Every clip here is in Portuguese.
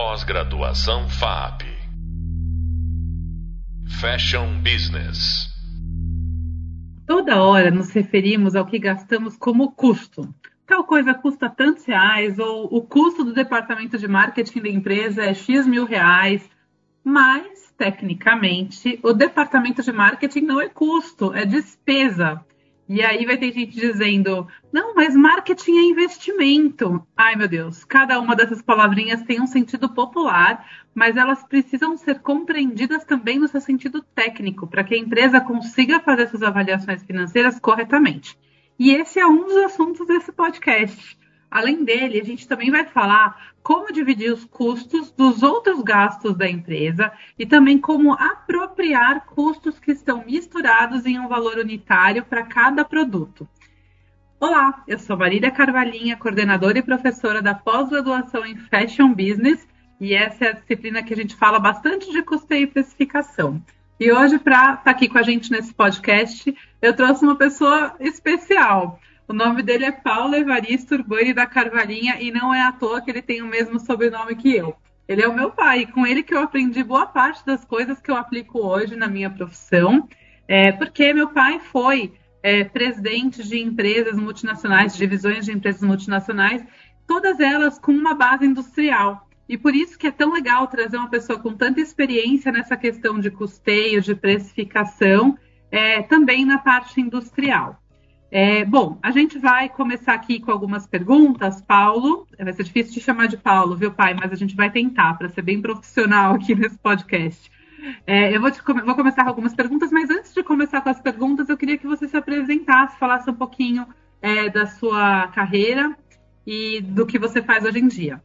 Pós-graduação FAP. Fashion Business. Toda hora nos referimos ao que gastamos como custo. Tal coisa custa tantos reais, ou o custo do departamento de marketing da empresa é X mil reais, mas, tecnicamente, o departamento de marketing não é custo, é despesa. E aí vai ter gente dizendo: não, mas marketing é investimento. Ai, meu Deus, cada uma dessas palavrinhas tem um sentido popular, mas elas precisam ser compreendidas também no seu sentido técnico, para que a empresa consiga fazer suas avaliações financeiras corretamente. E esse é um dos assuntos desse podcast. Além dele, a gente também vai falar como dividir os custos dos outros gastos da empresa e também como apropriar custos que estão misturados em um valor unitário para cada produto. Olá, eu sou Marília Carvalhinha, coordenadora e professora da pós-graduação em Fashion Business, e essa é a disciplina que a gente fala bastante de custeio e precificação. E hoje, para estar tá aqui com a gente nesse podcast, eu trouxe uma pessoa especial. O nome dele é Paulo Evaristo Urbani da Carvalhinha e não é à toa que ele tem o mesmo sobrenome que eu. Ele é o meu pai, com ele que eu aprendi boa parte das coisas que eu aplico hoje na minha profissão, é, porque meu pai foi é, presidente de empresas multinacionais, divisões de empresas multinacionais, todas elas com uma base industrial. E por isso que é tão legal trazer uma pessoa com tanta experiência nessa questão de custeio, de precificação, é, também na parte industrial. É, bom, a gente vai começar aqui com algumas perguntas. Paulo, vai ser difícil te chamar de Paulo, viu, pai? Mas a gente vai tentar, para ser bem profissional aqui nesse podcast. É, eu vou, te, vou, começar com algumas perguntas, mas antes de começar com as perguntas, eu queria que você se apresentasse, falasse um pouquinho é, da sua carreira e do que você faz hoje em dia.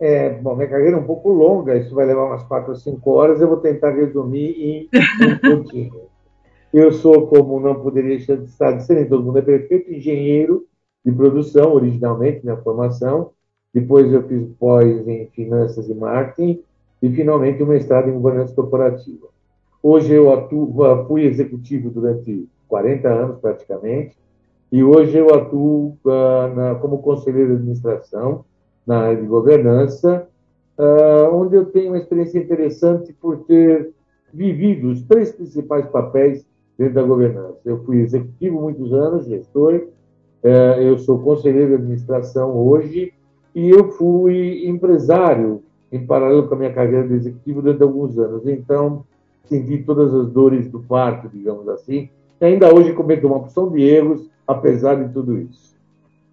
É, bom, minha carreira é um pouco longa, isso vai levar umas quatro ou cinco horas, eu vou tentar resumir em um pouquinho. Eu sou, como não poderia estar de ser, todo mundo é perfeito, engenheiro de produção, originalmente, minha formação. Depois eu fiz pós em finanças e marketing e, finalmente, um mestrado em governança corporativa. Hoje eu atuo, fui executivo durante 40 anos, praticamente, e hoje eu atuo uh, na, como conselheiro de administração na área de governança, uh, onde eu tenho uma experiência interessante por ter vivido os três principais papéis dentro da governança. Eu fui executivo muitos anos, gestor, é, eu sou conselheiro de administração hoje e eu fui empresário em paralelo com a minha carreira de executivo durante alguns anos. Então, senti todas as dores do parto, digamos assim. E ainda hoje cometo uma opção de erros, apesar de tudo isso.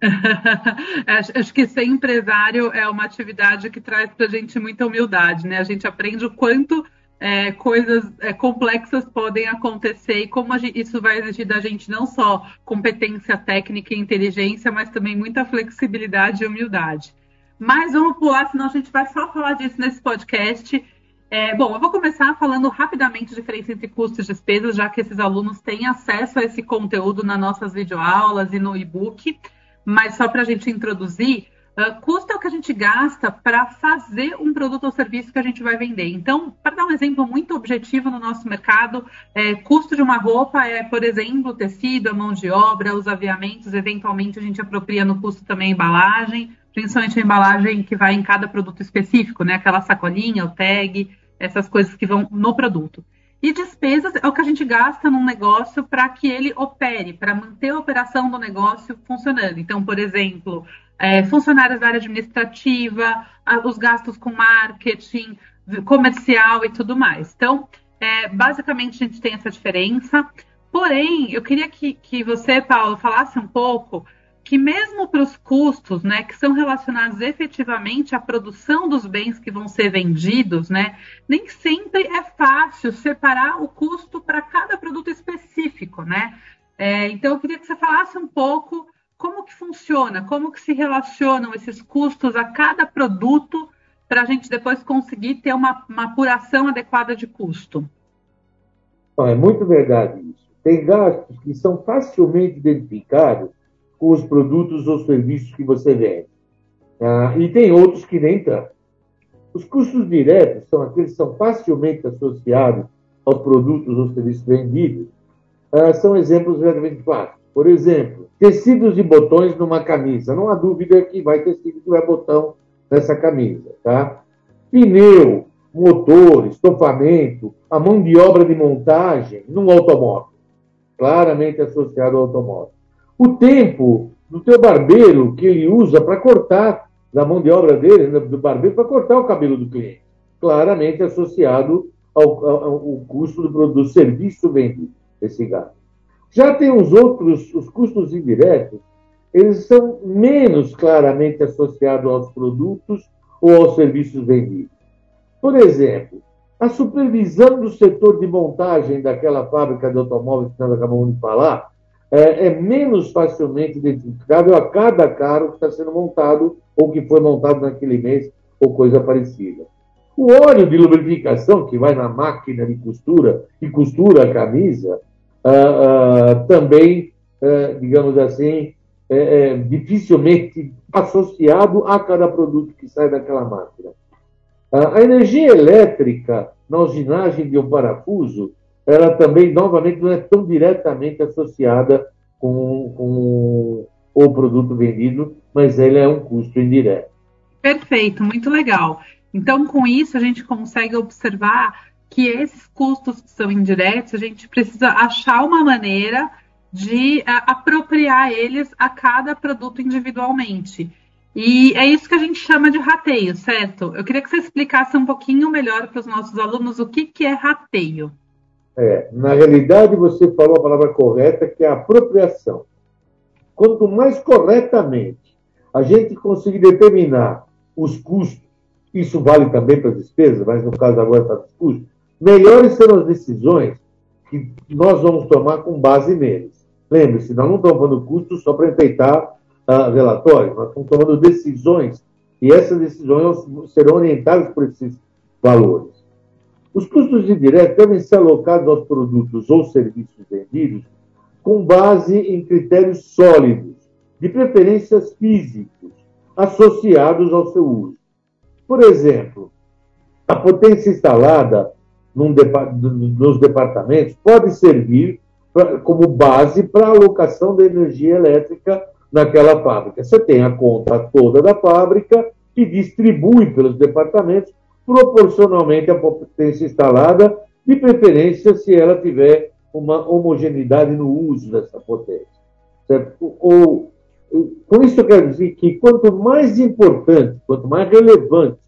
Acho que ser empresário é uma atividade que traz para a gente muita humildade, né? A gente aprende o quanto é, coisas é, complexas podem acontecer e como gente, isso vai exigir da gente não só competência técnica e inteligência, mas também muita flexibilidade e humildade. Mas vamos pular, senão a gente vai só falar disso nesse podcast. É, bom, eu vou começar falando rapidamente a diferença entre custos e despesas, já que esses alunos têm acesso a esse conteúdo nas nossas videoaulas e no e-book. Mas só para a gente introduzir, Uh, custo é o que a gente gasta para fazer um produto ou serviço que a gente vai vender. Então, para dar um exemplo muito objetivo no nosso mercado, é, custo de uma roupa é, por exemplo, o tecido, a mão de obra, os aviamentos, eventualmente a gente apropria no custo também a embalagem, principalmente a embalagem que vai em cada produto específico, né? Aquela sacolinha, o tag, essas coisas que vão no produto. E despesas é o que a gente gasta num negócio para que ele opere, para manter a operação do negócio funcionando. Então, por exemplo, é, funcionários da área administrativa, os gastos com marketing, comercial e tudo mais. Então, é, basicamente, a gente tem essa diferença. Porém, eu queria que, que você, Paulo, falasse um pouco que mesmo para os custos, né, que são relacionados efetivamente à produção dos bens que vão ser vendidos, né, nem sempre é fácil separar o custo para cada produto específico, né? É, então, eu queria que você falasse um pouco como que funciona, como que se relacionam esses custos a cada produto para a gente depois conseguir ter uma, uma apuração adequada de custo? é muito verdade isso. Tem gastos que são facilmente identificados com os produtos ou serviços que você vende. Ah, e tem outros que nem tanto. Os custos diretos são aqueles que são facilmente associados aos produtos ou serviços vendidos. Ah, são exemplos relativamente fáceis. Por exemplo, tecidos e botões numa camisa. Não há dúvida que vai tecido que vai botão nessa camisa, tá? pneu, motor, estofamento, a mão de obra de montagem num automóvel, claramente associado ao automóvel. O tempo do teu barbeiro que ele usa para cortar, da mão de obra dele, né, do barbeiro, para cortar o cabelo do cliente, claramente associado ao, ao, ao custo do, do serviço vendido, esse gasto. Já tem os outros, os custos indiretos, eles são menos claramente associados aos produtos ou aos serviços vendidos. Por exemplo, a supervisão do setor de montagem daquela fábrica de automóveis que nós acabamos de falar é, é menos facilmente identificável a cada carro que está sendo montado ou que foi montado naquele mês ou coisa parecida. O óleo de lubrificação que vai na máquina de costura e costura a camisa ah, ah, também, ah, digamos assim, é, é, dificilmente associado a cada produto que sai daquela máquina. A energia elétrica na usinagem de um parafuso, ela também, novamente, não é tão diretamente associada com, com o produto vendido, mas ela é um custo indireto. Perfeito, muito legal. Então, com isso, a gente consegue observar que esses custos que são indiretos, a gente precisa achar uma maneira de uh, apropriar eles a cada produto individualmente. E é isso que a gente chama de rateio, certo? Eu queria que você explicasse um pouquinho melhor para os nossos alunos o que, que é rateio. É, na realidade, você falou a palavra correta, que é apropriação. Quanto mais corretamente a gente conseguir determinar os custos, isso vale também para as despesas, mas no caso agora para os custos, melhores serão as decisões que nós vamos tomar com base neles. Lembre-se, nós não estamos falando custo só para enfeitar uh, relatório, nós estamos tomando decisões e essas decisões serão orientadas por esses valores. Os custos indiretos devem ser alocados aos produtos ou serviços vendidos com base em critérios sólidos, de preferências físicos, associados ao seu uso. Por exemplo, a potência instalada num, nos departamentos pode servir pra, como base para a alocação da energia elétrica naquela fábrica. Você tem a conta toda da fábrica e distribui pelos departamentos proporcionalmente à potência instalada, de preferência se ela tiver uma homogeneidade no uso dessa potência. Certo? Ou, com isso eu quero dizer que quanto mais importante, quanto mais relevante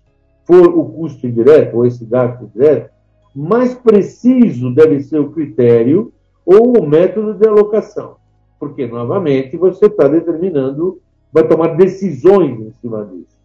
for o custo indireto, ou esse gasto indireto, mais preciso deve ser o critério ou o método de alocação. Porque, novamente, você está determinando, vai tomar decisões em cima disso.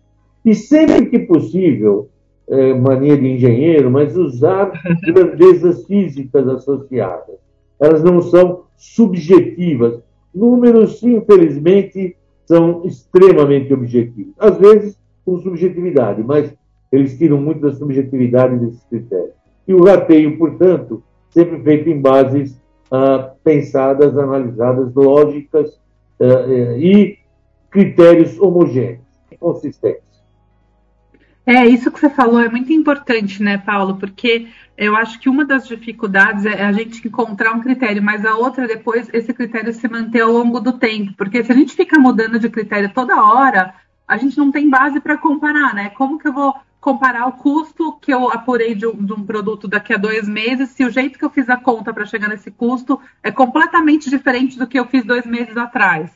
E sempre que possível, é, mania de engenheiro, mas usar grandezas físicas associadas. Elas não são subjetivas. Números, infelizmente, são extremamente objetivos. Às vezes, com subjetividade, mas eles tiram muito da subjetividade desses critérios. E o rateio, portanto, sempre feito em bases ah, pensadas, analisadas, lógicas ah, e critérios homogêneos, consistentes. É, isso que você falou é muito importante, né, Paulo? Porque eu acho que uma das dificuldades é a gente encontrar um critério, mas a outra depois esse critério se manter ao longo do tempo. Porque se a gente fica mudando de critério toda hora, a gente não tem base para comparar, né? Como que eu vou comparar o custo que eu apurei de um, de um, produto daqui a dois meses, se o jeito que eu fiz a conta para chegar nesse custo é completamente diferente do que eu fiz dois meses atrás.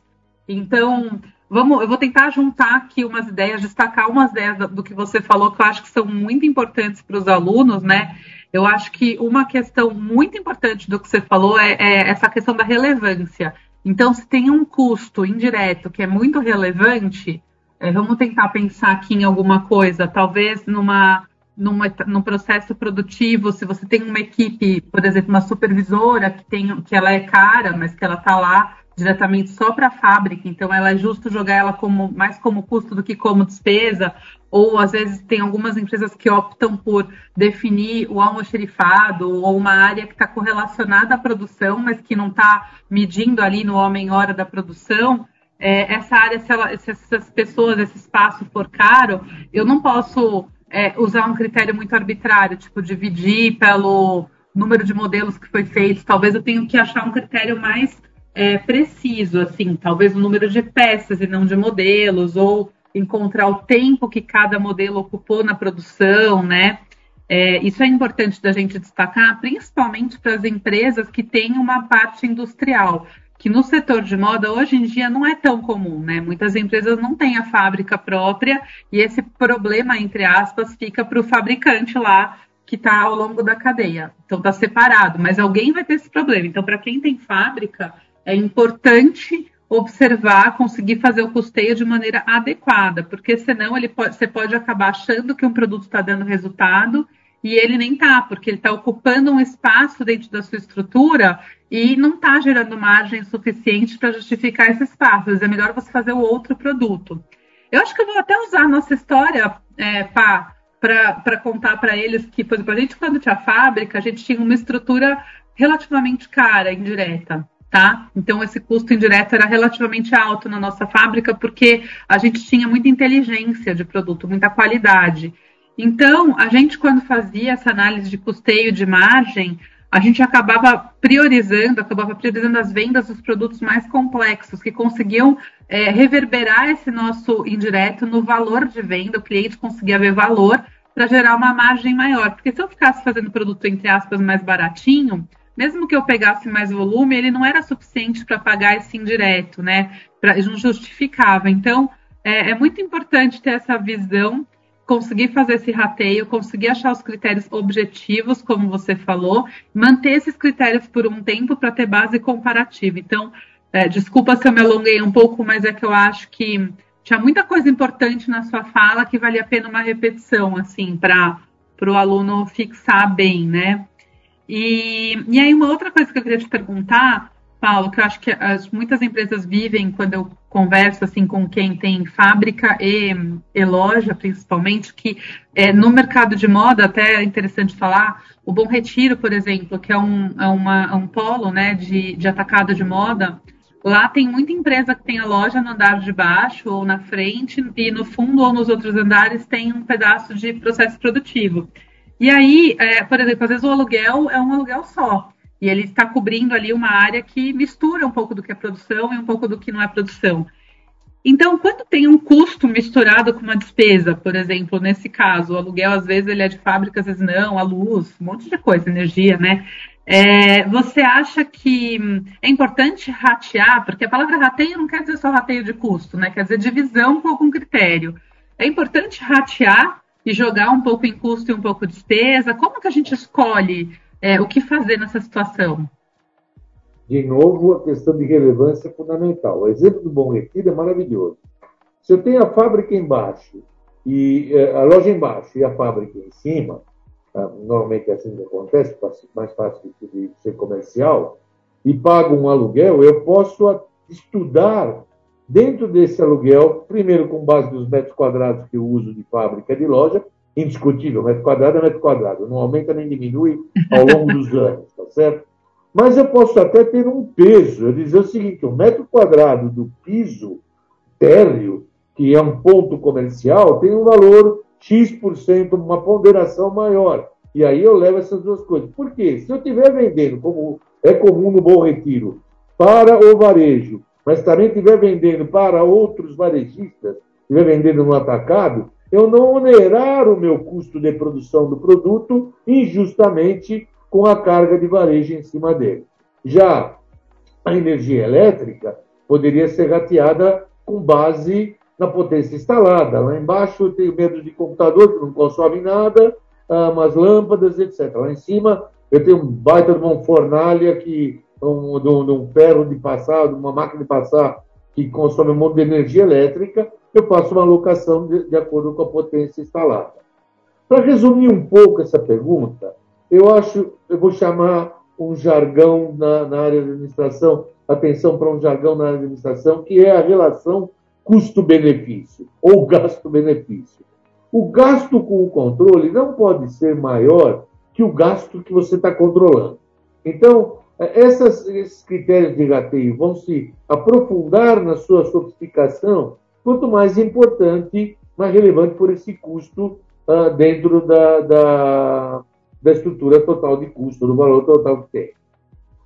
Então, vamos, eu vou tentar juntar aqui umas ideias, destacar umas ideias do que você falou que eu acho que são muito importantes para os alunos, né? Eu acho que uma questão muito importante do que você falou é, é essa questão da relevância. Então, se tem um custo indireto que é muito relevante, é, vamos tentar pensar aqui em alguma coisa, talvez numa, numa, num processo produtivo, se você tem uma equipe, por exemplo, uma supervisora que, tem, que ela é cara, mas que ela está lá diretamente só para a fábrica, então ela é justo jogar ela como mais como custo do que como despesa, ou às vezes tem algumas empresas que optam por definir o almoxerifado ou uma área que está correlacionada à produção, mas que não está medindo ali no homem-hora da produção é, essa área, se, ela, se, essas pessoas, esse espaço for caro, eu não posso é, usar um critério muito arbitrário, tipo dividir pelo número de modelos que foi feito. Talvez eu tenha que achar um critério mais é, preciso, assim, talvez o número de peças e não de modelos, ou encontrar o tempo que cada modelo ocupou na produção, né? É, isso é importante da gente destacar, principalmente para as empresas que têm uma parte industrial, que no setor de moda hoje em dia não é tão comum, né? Muitas empresas não têm a fábrica própria e esse problema, entre aspas, fica para o fabricante lá que está ao longo da cadeia. Então está separado, mas alguém vai ter esse problema. Então, para quem tem fábrica, é importante observar, conseguir fazer o custeio de maneira adequada, porque senão ele pode, você pode acabar achando que um produto está dando resultado e ele nem está, porque ele está ocupando um espaço dentro da sua estrutura e não está gerando margem suficiente para justificar esse espaço. É melhor você fazer o outro produto. Eu acho que eu vou até usar a nossa história, é, para contar para eles que, por exemplo, a gente, quando tinha fábrica, a gente tinha uma estrutura relativamente cara, indireta tá? Então esse custo indireto era relativamente alto na nossa fábrica porque a gente tinha muita inteligência de produto, muita qualidade. Então, a gente quando fazia essa análise de custeio de margem, a gente acabava priorizando, acabava priorizando as vendas dos produtos mais complexos, que conseguiam é, reverberar esse nosso indireto no valor de venda, o cliente conseguia ver valor para gerar uma margem maior. Porque se eu ficasse fazendo produto, entre aspas, mais baratinho, mesmo que eu pegasse mais volume, ele não era suficiente para pagar esse indireto, né? Pra, não justificava. Então, é, é muito importante ter essa visão, conseguir fazer esse rateio, conseguir achar os critérios objetivos, como você falou, manter esses critérios por um tempo para ter base comparativa. Então, é, desculpa se eu me alonguei um pouco, mas é que eu acho que tinha muita coisa importante na sua fala que valia a pena uma repetição, assim, para o aluno fixar bem, né? E, e aí, uma outra coisa que eu queria te perguntar, Paulo, que eu acho que as, muitas empresas vivem quando eu converso assim com quem tem fábrica e, e loja, principalmente, que é, no mercado de moda, até é interessante falar, o Bom Retiro, por exemplo, que é um, é uma, é um polo né, de, de atacado de moda, lá tem muita empresa que tem a loja no andar de baixo ou na frente, e no fundo ou nos outros andares tem um pedaço de processo produtivo. E aí, é, por exemplo, às vezes o aluguel é um aluguel só. E ele está cobrindo ali uma área que mistura um pouco do que é produção e um pouco do que não é produção. Então, quando tem um custo misturado com uma despesa, por exemplo, nesse caso, o aluguel às vezes ele é de fábrica, às vezes não, a luz, um monte de coisa, energia, né? É, você acha que é importante ratear, porque a palavra rateio não quer dizer só rateio de custo, né? Quer dizer divisão com algum critério. É importante ratear e jogar um pouco em custo e um pouco de despesa? Como que a gente escolhe é, o que fazer nessa situação? De novo, a questão de relevância é fundamental. O exemplo do Bom Retiro é maravilhoso. Se eu tenho a fábrica embaixo e é, a loja embaixo e a fábrica em cima, tá? normalmente é assim que acontece, mais fácil de ser comercial, e pago um aluguel, eu posso estudar Dentro desse aluguel, primeiro com base nos metros quadrados que eu uso de fábrica de loja, indiscutível, metro quadrado é metro quadrado, não aumenta nem diminui ao longo dos anos, tá certo? Mas eu posso até ter um peso, eu dizer o seguinte, o metro quadrado do piso térreo, que é um ponto comercial, tem um valor X%, uma ponderação maior. E aí eu levo essas duas coisas. Por quê? Se eu estiver vendendo, como é comum no Bom Retiro, para o varejo, mas também estiver vendendo para outros varejistas, estiver vendendo no atacado, eu não onerar o meu custo de produção do produto injustamente com a carga de varejo em cima dele. Já a energia elétrica poderia ser rateada com base na potência instalada. Lá embaixo eu tenho medo de computador que não consome nada, ah, umas lâmpadas, etc. Lá em cima eu tenho um baita de uma fornalha que um, de, um, de um ferro de passar, de uma máquina de passar que consome um monte de energia elétrica, eu faço uma alocação de, de acordo com a potência instalada. Para resumir um pouco essa pergunta, eu acho, eu vou chamar um jargão na, na área de administração, atenção para um jargão na área de administração, que é a relação custo-benefício ou gasto-benefício. O gasto com o controle não pode ser maior que o gasto que você está controlando. Então, essas, esses critérios de rateio vão se aprofundar na sua sofisticação, quanto mais importante, mais relevante por esse custo uh, dentro da, da, da, estrutura total de custo, do valor total que tem.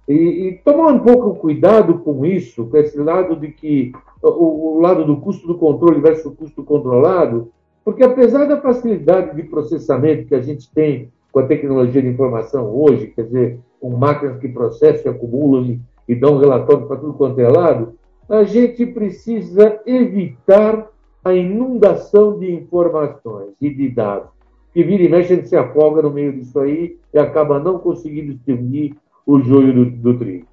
E, e tomar um pouco cuidado com isso, com esse lado de que o, o lado do custo do controle versus o custo controlado, porque apesar da facilidade de processamento que a gente tem com a tecnologia de informação hoje, quer dizer, com máquinas que processam, acumulam e, e dão relatório para tudo quanto é lado, a gente precisa evitar a inundação de informações e de dados. Que vira e mexe, a gente se afoga no meio disso aí e acaba não conseguindo distinguir o joio do, do trigo.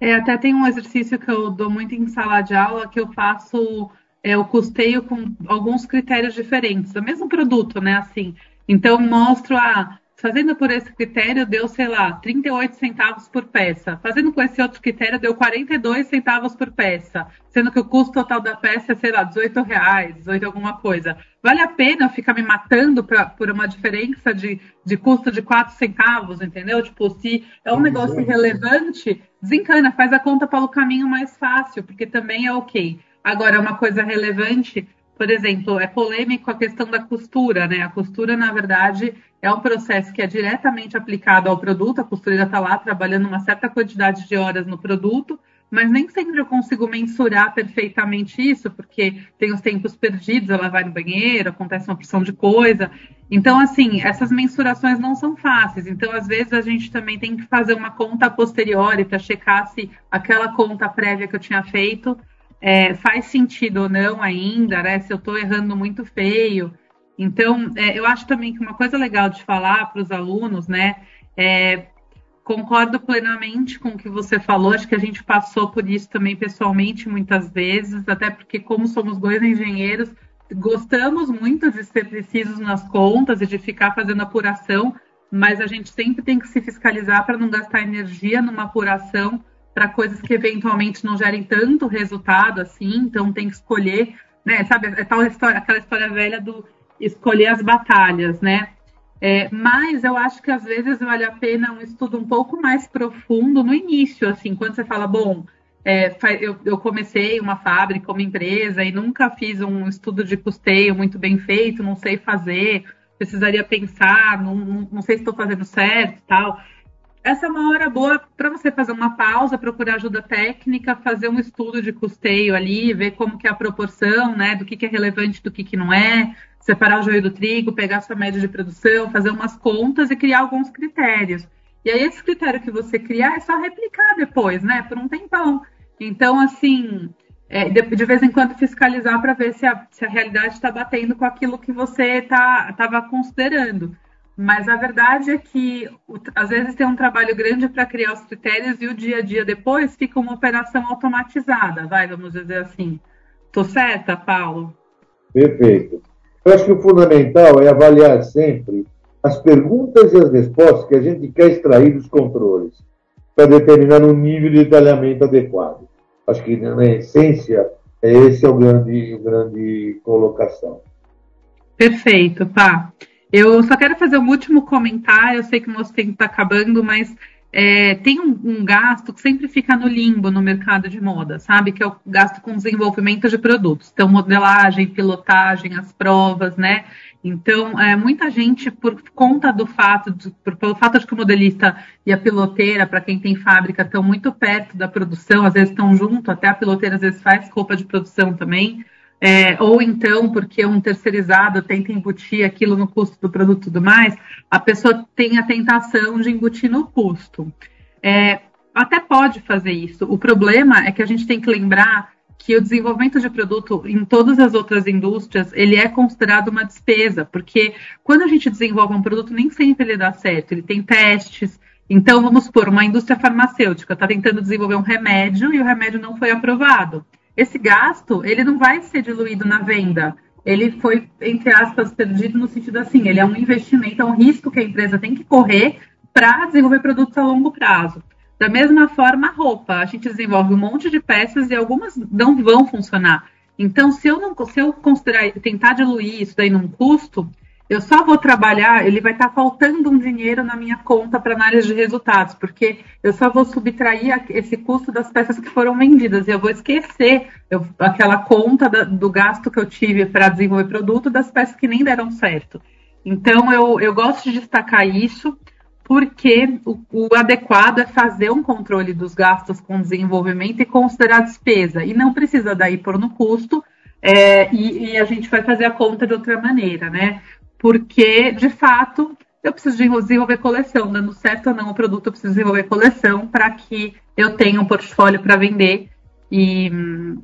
É, até tem um exercício que eu dou muito em sala de aula, que eu faço é, o custeio com alguns critérios diferentes, do mesmo produto, né? Assim, então mostro a ah, Fazendo por esse critério, deu, sei lá, 38 centavos por peça. Fazendo com esse outro critério, deu 42 centavos por peça. Sendo que o custo total da peça é, sei lá, 18 reais, 18 alguma coisa. Vale a pena eu ficar me matando pra, por uma diferença de, de custo de 4 centavos, entendeu? Tipo, se é um negócio relevante, desencana, faz a conta pelo caminho mais fácil, porque também é ok. Agora, uma coisa relevante, por exemplo, é polêmico a questão da costura, né? A costura, na verdade, é um processo que é diretamente aplicado ao produto, a costureira está lá trabalhando uma certa quantidade de horas no produto, mas nem sempre eu consigo mensurar perfeitamente isso, porque tem os tempos perdidos, ela vai no banheiro, acontece uma porção de coisa. Então, assim, essas mensurações não são fáceis. Então, às vezes, a gente também tem que fazer uma conta posteriori para checar se aquela conta prévia que eu tinha feito é, faz sentido ou não ainda, né? Se eu estou errando muito feio. Então, é, eu acho também que uma coisa legal de falar para os alunos, né? É, concordo plenamente com o que você falou, acho que a gente passou por isso também pessoalmente muitas vezes, até porque, como somos dois engenheiros, gostamos muito de ser precisos nas contas e de ficar fazendo apuração, mas a gente sempre tem que se fiscalizar para não gastar energia numa apuração para coisas que eventualmente não gerem tanto resultado assim, então tem que escolher, né? Sabe, é tal história, aquela história velha do escolher as batalhas, né? É, mas eu acho que às vezes vale a pena um estudo um pouco mais profundo no início, assim, quando você fala, bom, é, eu, eu, comecei uma fábrica, uma empresa e nunca fiz um estudo de custeio muito bem feito, não sei fazer, precisaria pensar, não, não, não sei se estou fazendo certo tal essa é uma hora boa para você fazer uma pausa, procurar ajuda técnica, fazer um estudo de custeio ali, ver como que é a proporção, né, do que, que é relevante do que, que não é, separar o joio do trigo, pegar sua média de produção, fazer umas contas e criar alguns critérios. E aí esse critério que você criar é só replicar depois, né, por um tempão. Então, assim, é, de, de, vez em quando fiscalizar para ver se a, se a realidade está batendo com aquilo que você estava tá, considerando. Mas a verdade é que às vezes tem um trabalho grande para criar os critérios e o dia a dia depois fica uma operação automatizada, vai, vamos dizer assim. Estou certa, Paulo? Perfeito. Eu acho que o fundamental é avaliar sempre as perguntas e as respostas que a gente quer extrair dos controles para determinar um nível de detalhamento adequado. Acho que, na essência, esse é o grande, grande colocação. Perfeito, pá. Eu só quero fazer um último comentário. Eu sei que o nosso tempo está acabando, mas é, tem um, um, gasto que sempre fica no limbo no mercado de moda, sabe? Que é o gasto com desenvolvimento de produtos. Então, modelagem, pilotagem, as provas, né? Então, é, muita gente, por conta do fato, de, por, pelo fato de que o modelista e a piloteira, para quem tem fábrica, estão muito perto da produção, às vezes estão junto, até a piloteira às vezes faz roupa de produção também é, ou então porque um terceirizado tenta embutir aquilo no custo do produto e tudo mais, a pessoa tem a tentação de embutir no custo. É, até pode fazer isso. O problema é que a gente tem que lembrar que o desenvolvimento de produto em todas as outras indústrias ele é considerado uma despesa, porque quando a gente desenvolve um produto nem sempre ele dá certo, ele tem testes. Então vamos supor, uma indústria farmacêutica está tentando desenvolver um remédio e o remédio não foi aprovado esse gasto ele não vai ser diluído na venda. Ele foi, entre aspas, perdido no sentido assim, ele é um investimento, é um risco que a empresa tem que correr para desenvolver produtos a longo prazo. Da mesma forma, a roupa. A gente desenvolve um monte de peças e algumas não vão funcionar. Então, se eu não se eu considerar tentar diluir isso daí num custo, eu só vou trabalhar, ele vai estar faltando um dinheiro na minha conta para análise de resultados, porque eu só vou subtrair esse custo das peças que foram vendidas e eu vou esquecer eu, aquela conta da, do gasto que eu tive para desenvolver produto das peças que nem deram certo. Então, eu, eu gosto de destacar isso, porque o, o, adequado é fazer um controle dos gastos com desenvolvimento e considerar despesa, e não precisa daí pôr no custo, é, e, e, a gente vai fazer a conta de outra maneira, né? Porque, de fato, eu preciso desenvolver coleção, dando certo ou não o produto, eu preciso desenvolver coleção para que eu tenha um portfólio para vender e,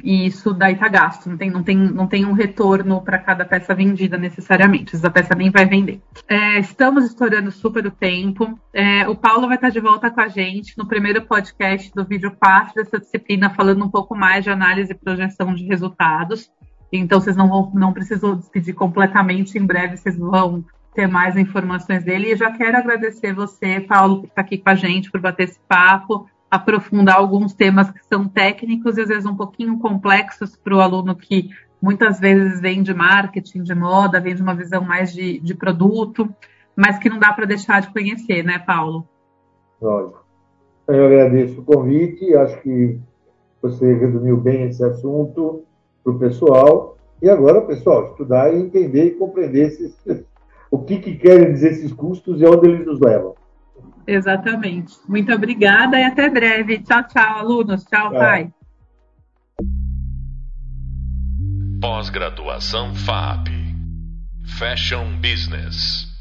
e, isso daí tá gasto, não tem, não tem, não tem um retorno para cada peça vendida necessariamente, essa peça nem vai vender. É, estamos estourando super o tempo. É, o Paulo vai estar de volta com a gente no primeiro podcast do vídeo 4 dessa disciplina, falando um pouco mais de análise e projeção de resultados. Então, vocês não, vão, não precisam despedir completamente, em breve vocês vão ter mais informações dele. E já quero agradecer você, Paulo, por estar aqui com a gente, por bater esse papo aprofundar alguns temas que são técnicos e às vezes um pouquinho complexos para o aluno que muitas vezes vem de marketing, de moda, vem de uma visão mais de, de produto, mas que não dá para deixar de conhecer, né, Paulo? Lógico. Eu agradeço o convite, acho que você resumiu bem esse assunto para o pessoal. E agora, pessoal, estudar e entender e compreender esses, o que, que querem dizer esses custos e onde eles nos levam. Exatamente. Muito obrigada e até breve. Tchau, tchau, alunos. Tchau, tchau. pai. Pós-graduação FAP Fashion Business.